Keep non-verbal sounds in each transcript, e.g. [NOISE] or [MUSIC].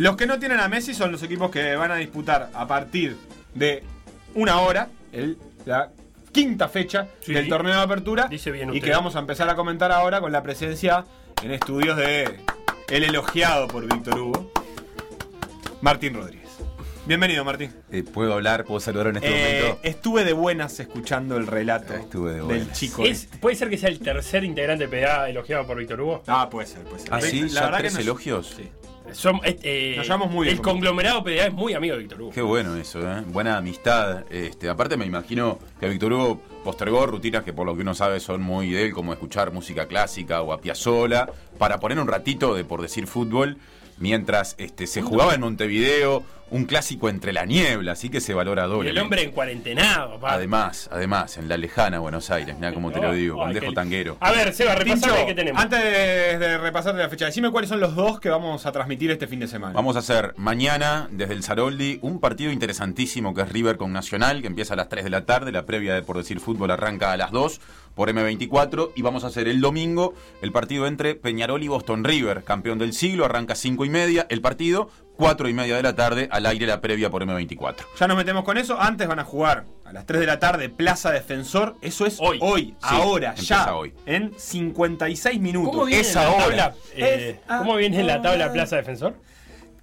Los que no tienen a Messi son los equipos que van a disputar a partir de una hora, el, la quinta fecha Sí. del torneo de apertura. Dice bien y que vamos a empezar a comentar ahora con la presencia en estudios de el elogiado por Víctor Hugo, Martín Rodríguez. Bienvenido, Martín. Eh, ¿Puedo hablar? ¿Puedo saludar en este Eh, momento? estuve de buenas escuchando el relato Estuve de del chico. Es- este. ¿Puede ser que sea el tercer integrante de PDA elogiado por Víctor Hugo? Ah, puede ser, puede ser. ¿Ah, sí? La ¿Ya verdad tres que nos- elogios? Sí. Son, eh, eh, Nos llevamos muy bien El con conglomerado PDA es muy amigo de Víctor Hugo. Qué bueno eso, ¿eh? Buena amistad. Este, aparte me imagino que Víctor Hugo postergó rutinas que por lo que uno sabe son muy de él, como escuchar música clásica o a Piazzolla, para poner un ratito de, por decir, fútbol, mientras este, se jugaba en Montevideo un clásico entre la niebla, así que se valora Y doble. el hombre en cuarentenado, papá. Además, además, en la lejana Buenos Aires, mira cómo te lo digo, Ay, bandejo qué- tanguero. A ver, Seba, repasame qué tenemos. antes de, de repasar la fecha, decime cuáles son los dos que vamos a transmitir este fin de semana. Vamos a hacer mañana, desde el Saroldi, un partido interesantísimo que es River con Nacional, que empieza a las 3 de la tarde. La previa de Por Decir Fútbol arranca a las 2 por M24. Y vamos a hacer el domingo el partido entre Peñarol y Boston River, campeón del siglo. Arranca 5 y media el partido, 4 y media de la tarde, al aire la previa por M24. Ya nos metemos con eso. Antes van a jugar a las 3 de la tarde Plaza Defensor. Eso es Hoy. hoy, ahora, ya. hoy. En 56 minutos. ¿Cómo viene es la ahora. tabla, eh, Es ¿Cómo viene en la tabla. Plaza Defensor?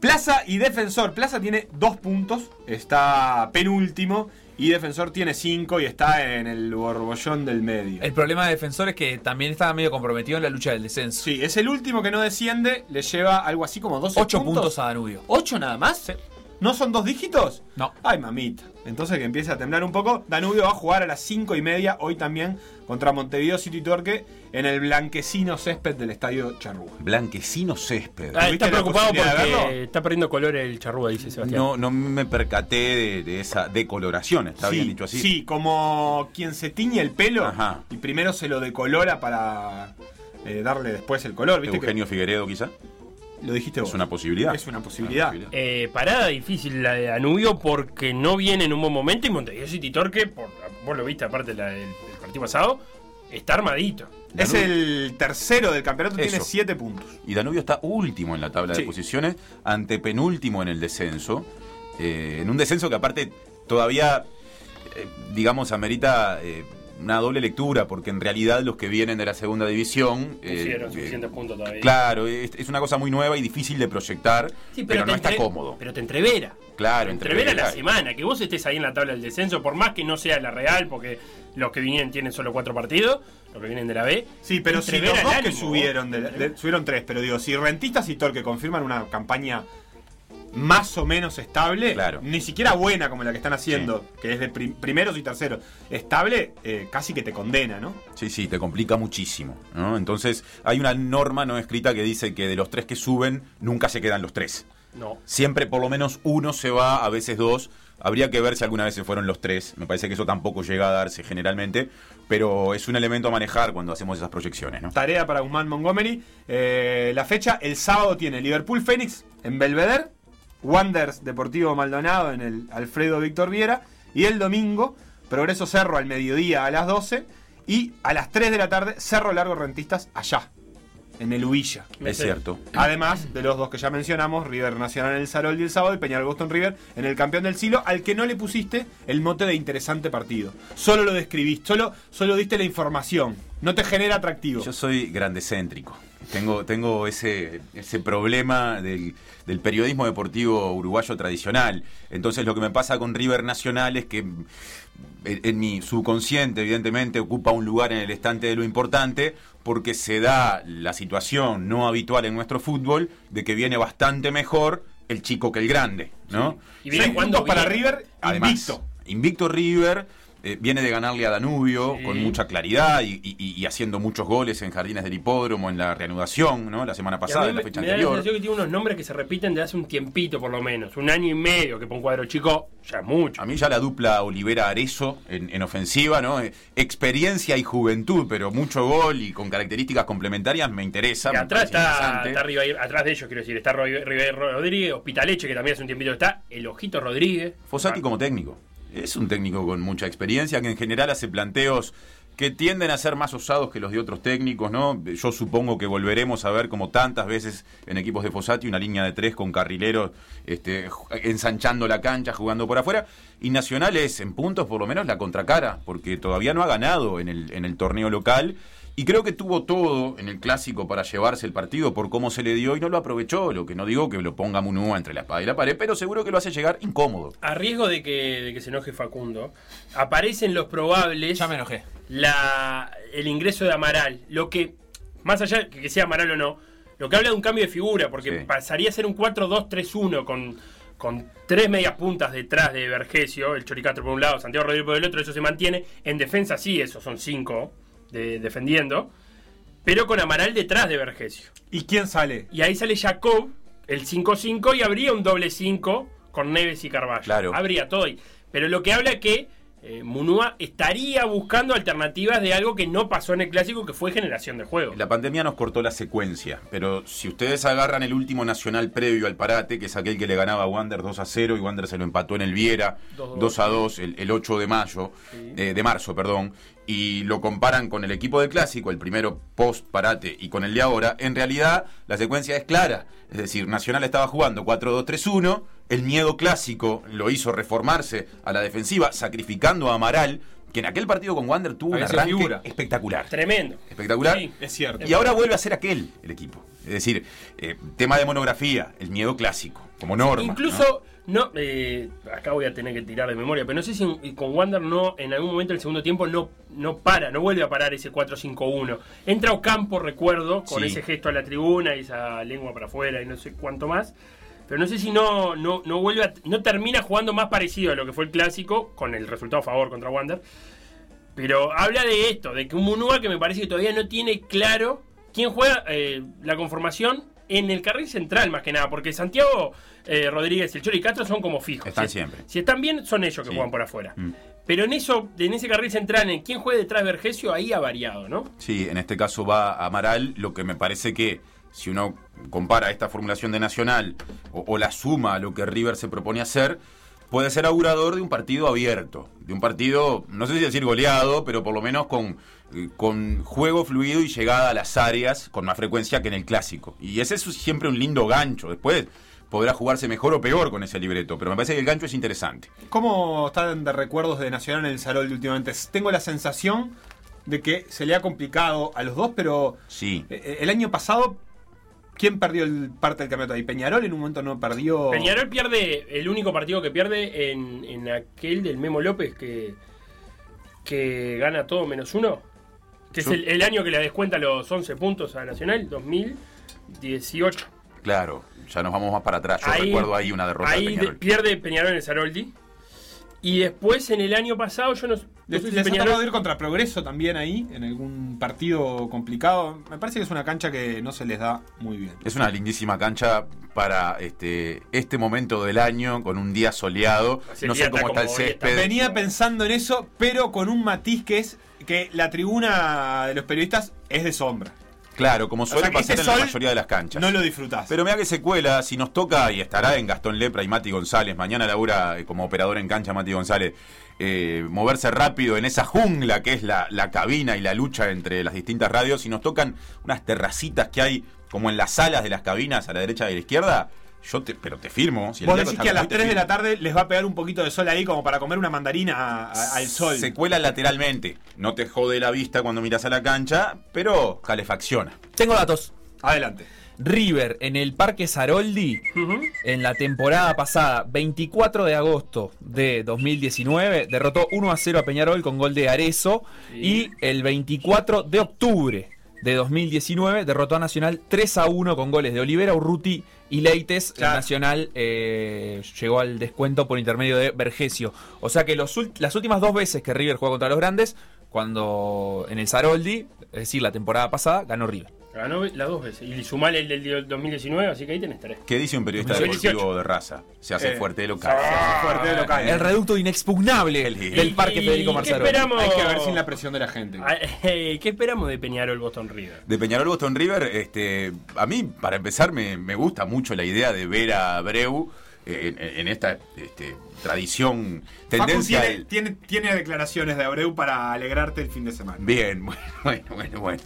Plaza y Defensor. Plaza tiene dos puntos. Está penúltimo. Y Defensor tiene cinco y está en el borbollón del medio. El problema de Defensor es que también estaba medio comprometido en la lucha del descenso. Sí, es el último que no desciende. Le lleva algo así como 12 8 puntos. puntos a Danubio. ¿Ocho nada más? ¿No son dos dígitos? No. Ay, mamita. Entonces que empiece a temblar un poco. Danubio va a jugar a las 5 y media hoy también contra Montevideo City Torque en el blanquecino césped del estadio Charrúa. Blanquecino césped. Ah, ¿Tuviste está la preocupado porque está perdiendo color el charrúa, dice Sebastián. No, no me percaté de, de esa decoloración, está sí, bien dicho así. Sí, como quien se tiñe el pelo Ajá. y primero se lo decolora para eh, darle después el color. ¿Viste Eugenio Figueredo quizá. Lo dijiste vos. Es una posibilidad. Es una posibilidad. Eh, parada difícil la de Danubio porque no viene en un buen momento y Montevideo City Torque, por, vos lo viste aparte la del, del partido pasado, está armadito. Es el tercero del campeonato, tiene. 7 puntos. Y Danubio está último en la tabla Sí. de posiciones, antepenúltimo en el descenso. eh, en un descenso que aparte todavía, eh, digamos, amerita eh, una doble lectura, porque en realidad los que vienen de la segunda división... eh, Pusieron eh, suficientes puntos todavía. Claro, es, es una cosa muy nueva y difícil de proyectar, Sí, pero, no te está cómodo. Pero te entrevera. claro, Te entre entrevera la semana, que vos estés ahí en la tabla del descenso, por más que no sea la real, porque los que vienen tienen solo cuatro partidos, los que vienen de la B. Sí, pero si entrevera los dos que subieron, de- de- subieron tres, pero digo, si Rentistas y Torque confirman una campaña más o menos estable, Claro. ni siquiera buena como la que están haciendo, que es de prim- primeros y terceros, estable, eh, casi que te condena, ¿no? Sí, sí, te complica muchísimo. ¿no? Entonces, hay una norma no escrita que dice que de los tres que suben, nunca se quedan los tres. No. Siempre por lo menos uno se va, a veces dos. Habría que ver si alguna vez se fueron los tres. Me parece que eso tampoco llega a darse generalmente. Pero es un elemento a manejar cuando hacemos esas proyecciones, ¿no? Tarea para Guzmán Montgomery. Eh, la fecha, el sábado tiene Liverpool Phoenix en Belvedere, Wanderers Deportivo Maldonado en el Alfredo Víctor Viera, y el domingo, Progreso Cerro al mediodía a las 12, y a las 3 de la tarde, Cerro Largo Rentistas allá, en el Huilla. Es cierto. Además de los dos que ya mencionamos, River Nacional en el Saroldi el sábado y Peñarol Boston River en el campeón del siglo, al que no le pusiste el mote de interesante partido. Solo lo describiste, solo, solo diste la información. No te genera atractivo. Yo soy grandecéntrico. Tengo, tengo ese, ese problema del, del periodismo deportivo uruguayo tradicional. Entonces lo que me pasa con River Nacional es que en, en mi subconsciente, evidentemente, ocupa un lugar en el estante de lo importante porque se da la situación no habitual en nuestro fútbol de que viene bastante mejor el chico que el grande, ¿no? Y viene puntos para. River, Además, invicto. Invicto River. Eh, viene de ganarle a Danubio Sí. con mucha claridad y, y- y haciendo muchos goles en Jardines del Hipódromo, en la reanudación, ¿no? La semana pasada, en la fecha me da la anterior. que tiene unos nombres que se repiten de hace un tiempito, por lo menos. Un año y medio que un cuadro chico ya es mucho. A mí ya la dupla Olivera-Arezo en, en ofensiva, ¿no? Eh, Experiencia y juventud, pero mucho gol y con características complementarias me interesa. Y atrás está, interesante. está arriba, atrás de ellos, quiero decir, está Ro- River Rodríguez, Hospitaleche, que también hace un tiempito está, el Ojito Rodríguez. Fossati como técnico. Es un técnico con mucha experiencia que en general hace planteos que tienden a ser más osados que los de otros técnicos, ¿no? Yo supongo que volveremos a ver como tantas veces en equipos de Fossati una línea de tres con carrileros este, ensanchando la cancha, jugando por afuera. Y Nacional es, en puntos, por lo menos la contracara, porque todavía no ha ganado en el, en el torneo local. Y creo que tuvo todo en el clásico para llevarse el partido por cómo se le dio y no lo aprovechó. Lo que no digo que lo ponga Munúa entre la espada y la pared, pero seguro que lo hace llegar incómodo. A riesgo de que, de que se enoje Facundo, aparecen los probables Ya me enojé. la, el ingreso de Amaral. Lo que, más allá de que sea Amaral o no, lo que habla de un cambio de figura, porque Sí. pasaría a ser un 4-2-3-1 con, con tres medias puntas detrás de Vergesio, el Choricastro por un lado, Santiago Rodríguez por el otro, eso se mantiene. En defensa sí, esos son cinco de, defendiendo, pero con Amaral detrás de Vergesio. ¿Y quién sale? Y ahí sale Jacob, el 5-5, y habría un doble 5 con Neves y Carvalho. Claro. Habría todo ahí. Pero lo que habla que eh, Munúa estaría buscando alternativas de algo que no pasó en el clásico, que fue generación de juego. La pandemia nos cortó la secuencia, pero si ustedes agarran el último nacional previo al parate, que es aquel que le ganaba a Wander 2 a 0 y Wander se lo empató en el Viera 2-2. 2 a 2 el, el 8 de mayo, eh, de marzo, perdón, y lo comparan con el equipo del clásico, el primero post parate y con el de ahora, en realidad la secuencia es clara. Es decir, Nacional estaba jugando 4-2-3-1, el miedo clásico lo hizo reformarse a la defensiva, sacrificando a Amaral, que en aquel partido con Wander tuvo un arranque figura. espectacular. Tremendo. Espectacular. Sí. Es cierto. Y ahora vuelve a ser aquel el equipo. Es decir, eh, tema de monografía, el miedo clásico, como norma. ¿no? Incluso, no, eh, acá voy a tener que tirar de memoria, pero no sé si en- con Wander no, en algún momento del segundo tiempo no, no para, no vuelve a parar ese 4-5-1. Entra Ocampo, recuerdo, con Sí. ese gesto a la tribuna y esa lengua para afuera y no sé cuánto más. Pero no sé si no, no, no vuelve a- no termina jugando más parecido a lo que fue el clásico, con el resultado a favor contra Wander. Pero habla de esto, de que un Munúa que me parece que todavía no tiene claro quién juega eh, la conformación en el carril central, más que nada, porque Santiago eh, Rodríguez y el Chori Castro son como fijos. Están Si- siempre. Si están bien, son ellos que Sí. juegan por afuera. Mm. Pero en eso, en ese carril central, en quién juega detrás de Vergesio, ahí ha variado, ¿no? Sí, en este caso va Amaral, lo que me parece que si uno compara esta formulación de Nacional o, o la suma a lo que River se propone hacer, puede ser augurador de un partido abierto, de un partido, no sé si decir goleado, pero por lo menos con, eh, con juego fluido y llegada a las áreas con más frecuencia que en el clásico. Y ese es siempre un lindo gancho. Después podrá jugarse mejor o peor con ese libreto, pero me parece que el gancho es interesante. ¿Cómo están de recuerdos de Nacional en el Sarol últimamente? Tengo la sensación de que se le ha complicado a los dos, pero Sí. eh, el año pasado, ¿quién perdió el parte del campeonato ahí? Peñarol en un momento no perdió. Peñarol pierde el único partido que pierde en, en aquel del Memo López que, que gana todo menos uno. Que Yo- es el, el año que le descuenta los 11 puntos a Nacional, 2018. Claro, ya nos vamos más para atrás. Yo Ahí- recuerdo ahí una derrota Ahí de de- Peñarol. pierde Peñarol en el Saroldi. Y después en el año pasado, yo no, Les, sé si les ha tocado ir contra Progreso también ahí, en algún partido complicado. Me parece que es una cancha que no se les da muy bien. Es una lindísima cancha para este, este momento del año, con un día soleado. Ese No día sé cómo está está el césped. Venía pensando en eso, pero con un matiz que es que la tribuna de los periodistas es de sombra. Claro, como suele sea pasar ese en la mayoría de las canchas. No lo disfrutás. Pero mira que se cuela, si nos toca, y estará en Gastón Lepra y Mati González, mañana labura eh, como operador en cancha Mati González, eh, moverse rápido en esa jungla que es la, la cabina y la lucha entre las distintas radios, si nos tocan unas terracitas que hay como en las salas de las cabinas a la derecha y a la izquierda, yo te, pero te firmo. Si Vos decís que a las hoy, te 3 de la tarde les va a pegar un poquito de sol ahí como para comer una mandarina a- a- al sol. Se cuela lateralmente. No te jode la vista cuando miras a la cancha, pero calefacciona. Tengo datos. Adelante. River en el Parque Saroldi en la temporada pasada, 24 de agosto de 2019, derrotó 1 a 0 a Peñarol con gol de Arezo. Y el 24 de octubre de 2019 derrotó a Nacional 3 a 1 con goles de Olivera, Urruti y Leites. Claro. Nacional eh, llegó al descuento por intermedio de Vergesio. O sea que los las últimas dos veces que River juega contra los grandes, cuando en el Saroldi, es decir, la temporada pasada, ganó River. Ganó las dos veces. Y sumale el del 2019, así que ahí tenés tres. ¿Qué dice un periodista 18. deportivo de raza? Se hace Eh, fuerte de local. Fuerte de local. El reducto inexpugnable del Parque ¿Y Federico qué Marzaro. esperamos? Hay que ver sin la presión de la gente. Ah, eh, ¿Qué esperamos de Peñarol Boston River? De Peñarol Boston River, este, a mí, para empezar, me, me gusta mucho la idea de ver a Abreu en, en esta este, tradición, Facu tendencia. tiene, tiene, tiene declaraciones de Abreu para alegrarte el fin de semana. Bien, [LAUGHS] bueno, bueno, bueno. bueno.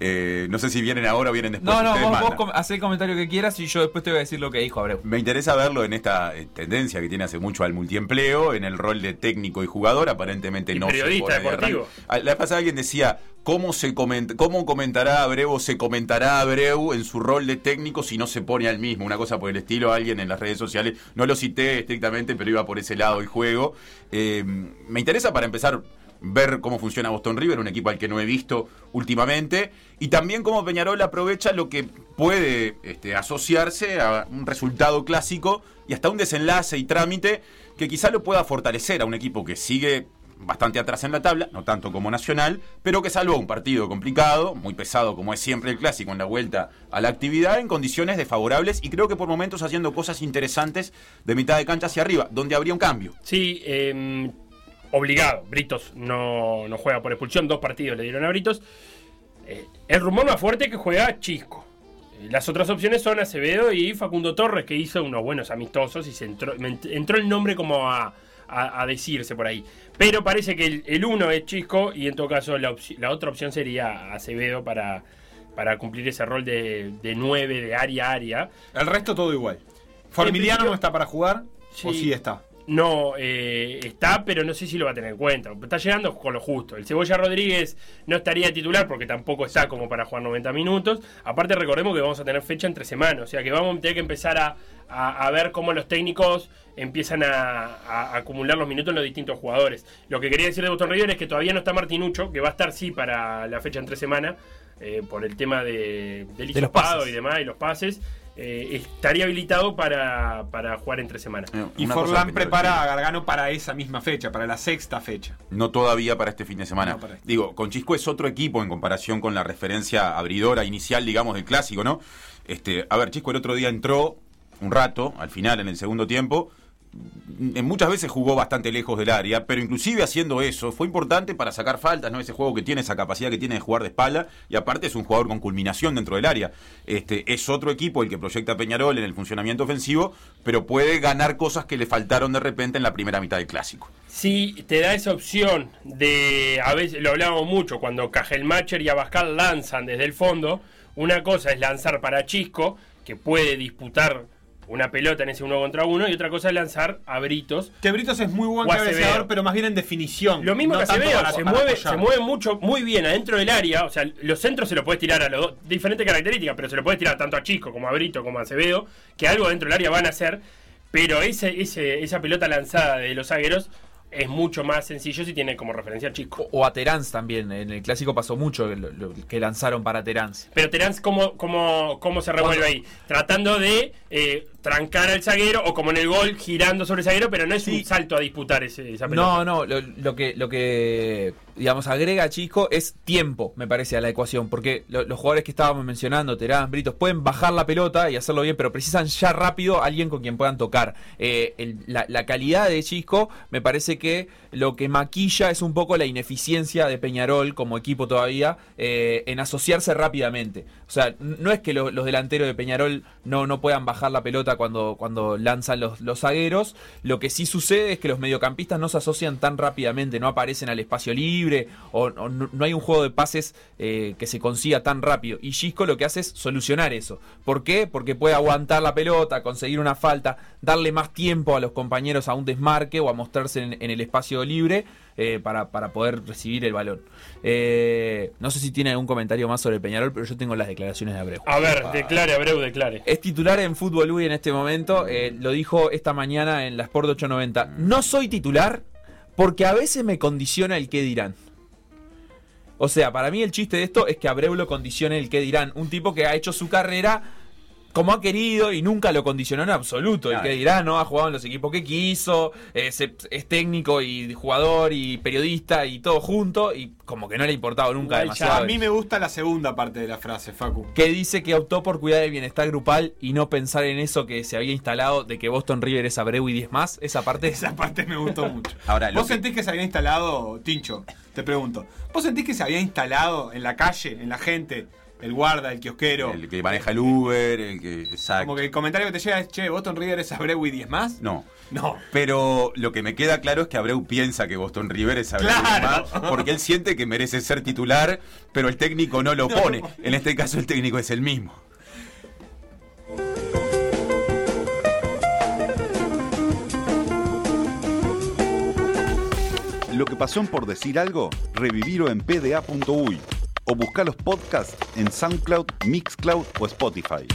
Eh, no sé si vienen ahora o vienen después. No, no, ustedes vos, vos com- el comentario que quieras y yo después te voy a decir lo que dijo Abreu. Me interesa verlo en esta eh, tendencia que tiene hace mucho al multiempleo, en el rol de técnico y jugador, aparentemente Y no periodista se pone de deportivo. Ah, La vez pasada alguien decía, ¿cómo, se coment- ¿cómo comentará Abreu o se comentará Abreu en su rol de técnico si no se pone al mismo? Una cosa por el estilo, alguien en las redes sociales, no lo cité estrictamente, pero iba por ese lado el juego. Eh, me interesa para empezar ver cómo funciona Boston River, un equipo al que no he visto últimamente, y también cómo Peñarol aprovecha lo que puede este, asociarse a un resultado clásico y hasta un desenlace y trámite que quizá lo pueda fortalecer a un equipo que sigue bastante atrás en la tabla, no tanto como Nacional, pero que salvó un partido complicado, muy pesado como es siempre el clásico en la vuelta a la actividad, en condiciones desfavorables y creo que por momentos haciendo cosas interesantes de mitad de cancha hacia arriba, donde habría un cambio. Sí, eh, obligado. Britos no, no juega por expulsión. Dos partidos le dieron a Britos. Eh, el rumor más fuerte que juega Chisco. Eh, Las otras opciones son Acevedo y Facundo Torres, que hizo unos buenos amistosos y se entró el nombre como a, a- a decirse por ahí. Pero parece que el, el uno es Chisco y en todo caso la, la otra opción sería Acevedo para, para cumplir ese rol de, de 9, de área a área. El resto todo igual. Formiliano no está para jugar o Sí. sí está. No, eh, está, pero no sé si lo va a tener en cuenta. Está llegando con lo justo. El Cebolla Rodríguez no estaría titular porque tampoco está como para jugar 90 minutos. Aparte, recordemos que vamos a tener fecha entre semanas. O sea que vamos a tener que empezar a, a- a ver cómo los técnicos empiezan a, a acumular los minutos en los distintos jugadores. Lo que quería decir de Boston River es que todavía no está Martinucho, que va a estar sí para la fecha entre semana, eh, por el tema de, del De los y demás, y los pases. Eh, estaría habilitado para, para jugar entre semana. Eh, Y Forlán prepara a Gargano para esa misma fecha, para la sexta fecha. No todavía para este fin de semana. No, para este. Digo, con Chisco es otro equipo en comparación con la referencia abridora inicial, digamos, del clásico, ¿no? Este, a ver, Chisco el otro día entró un rato, al final, en el segundo tiempo. En muchas veces jugó bastante lejos del área, pero inclusive haciendo eso fue importante para sacar faltas, ¿no? Ese juego que tiene, esa capacidad que tiene de jugar de espalda, y aparte es un jugador con culminación dentro del área. Este, es otro equipo el que proyecta Peñarol en el funcionamiento ofensivo, pero puede ganar cosas que le faltaron de repente en la primera mitad del clásico. Si te da esa opción de, a veces lo hablamos mucho, cuando Cajelmacher y Abascal lanzan desde el fondo, una cosa es lanzar para Chisco, que puede disputar una pelota en ese uno contra uno, y otra cosa es lanzar a Britos. Que Britos es muy buen cabeceador, pero más bien en definición. Lo mismo no que Acevedo, se mueve, apoyar. se mueve mucho, muy bien adentro del área, o sea, los centros se lo puedes tirar a los dos, diferentes características, pero se lo puedes tirar tanto a Chisco como a Brito como a Acevedo, que algo dentro del área van a hacer, pero ese, ese, esa pelota lanzada de los zagueros es mucho más sencillo si tiene como referencia a Chisco. O, a Terán también. En el clásico pasó mucho lo- lo que lanzaron para Terán. Pero Terán, ¿cómo, cómo, ¿cómo se revuelve ahí? Tratando de eh, trancar al zaguero o como en el gol girando sobre el zaguero, pero no es un salto a disputar ese, esa pelota. No, no, lo, lo que, lo que, digamos, agrega Chisco es tiempo, me parece, a la ecuación. Porque lo- los jugadores que estábamos mencionando, Terán, Britos, pueden bajar la pelota y hacerlo bien, pero precisan ya rápido a alguien con quien puedan tocar. Eh, el- la, la calidad de Chisco, me parece que lo que maquilla es un poco la ineficiencia de Peñarol como equipo todavía eh, en asociarse rápidamente. O sea, no es que lo- los delanteros de Peñarol no, no puedan bajar la pelota cuando, cuando lanzan los, los zagueros. Lo que sí sucede es que los mediocampistas no se asocian tan rápidamente, no aparecen al espacio libre o, no, no hay un juego de pases eh, que se consiga tan rápido. Y Gisco lo que hace es solucionar eso. ¿Por qué? Porque puede aguantar la pelota, conseguir una falta, darle más tiempo a los compañeros a un desmarque o a mostrarse en el espacio libre. Eh, para, para poder recibir el balón. Eh, no sé si tiene algún comentario más sobre Peñarol, pero yo tengo las declaraciones de Abreu. A ver, declare, Abreu, declare. Es titular en Fútbol Uy en este momento. eh, lo dijo esta mañana en la Sport 890. No soy titular porque a veces me condiciona el qué dirán. O sea, para mí el chiste de esto es que Abreu lo condicione el qué dirán. Un tipo que ha hecho su carrera como ha querido y nunca lo condicionó en absoluto. El Claro. que dirá, ¿no? Ha jugado en los equipos que quiso, eh, es técnico y jugador y periodista y todo junto y como que no le ha importado nunca Igual demasiado. A mí me gusta la segunda parte de la frase, Facu. que dice que optó por cuidar el bienestar grupal y no pensar en eso que se había instalado de que Boston River es Abreu y 10 más. Esa parte [LAUGHS] Esa parte me gustó [LAUGHS] mucho. Ahora, lo ¿Vos que- sentís que se había instalado, Tincho? Te pregunto. ¿Vos sentís que se había instalado en la calle, en la gente, el guarda, el kiosquero. El que maneja el Uber, el que. Exacto. Como que el comentario que te llega es, che, Boston River es Abreu y 10 más. No. No. Pero lo que me queda claro es que Abreu piensa que Boston River es Abreu Claro. Guzmán, [LAUGHS] porque él siente que merece ser titular, pero el técnico no lo pone. En este caso el técnico es el mismo. Lo que pasó en Por Decir Algo, revivirlo en pda.uy o buscar los podcasts en SoundCloud, Mixcloud o Spotify.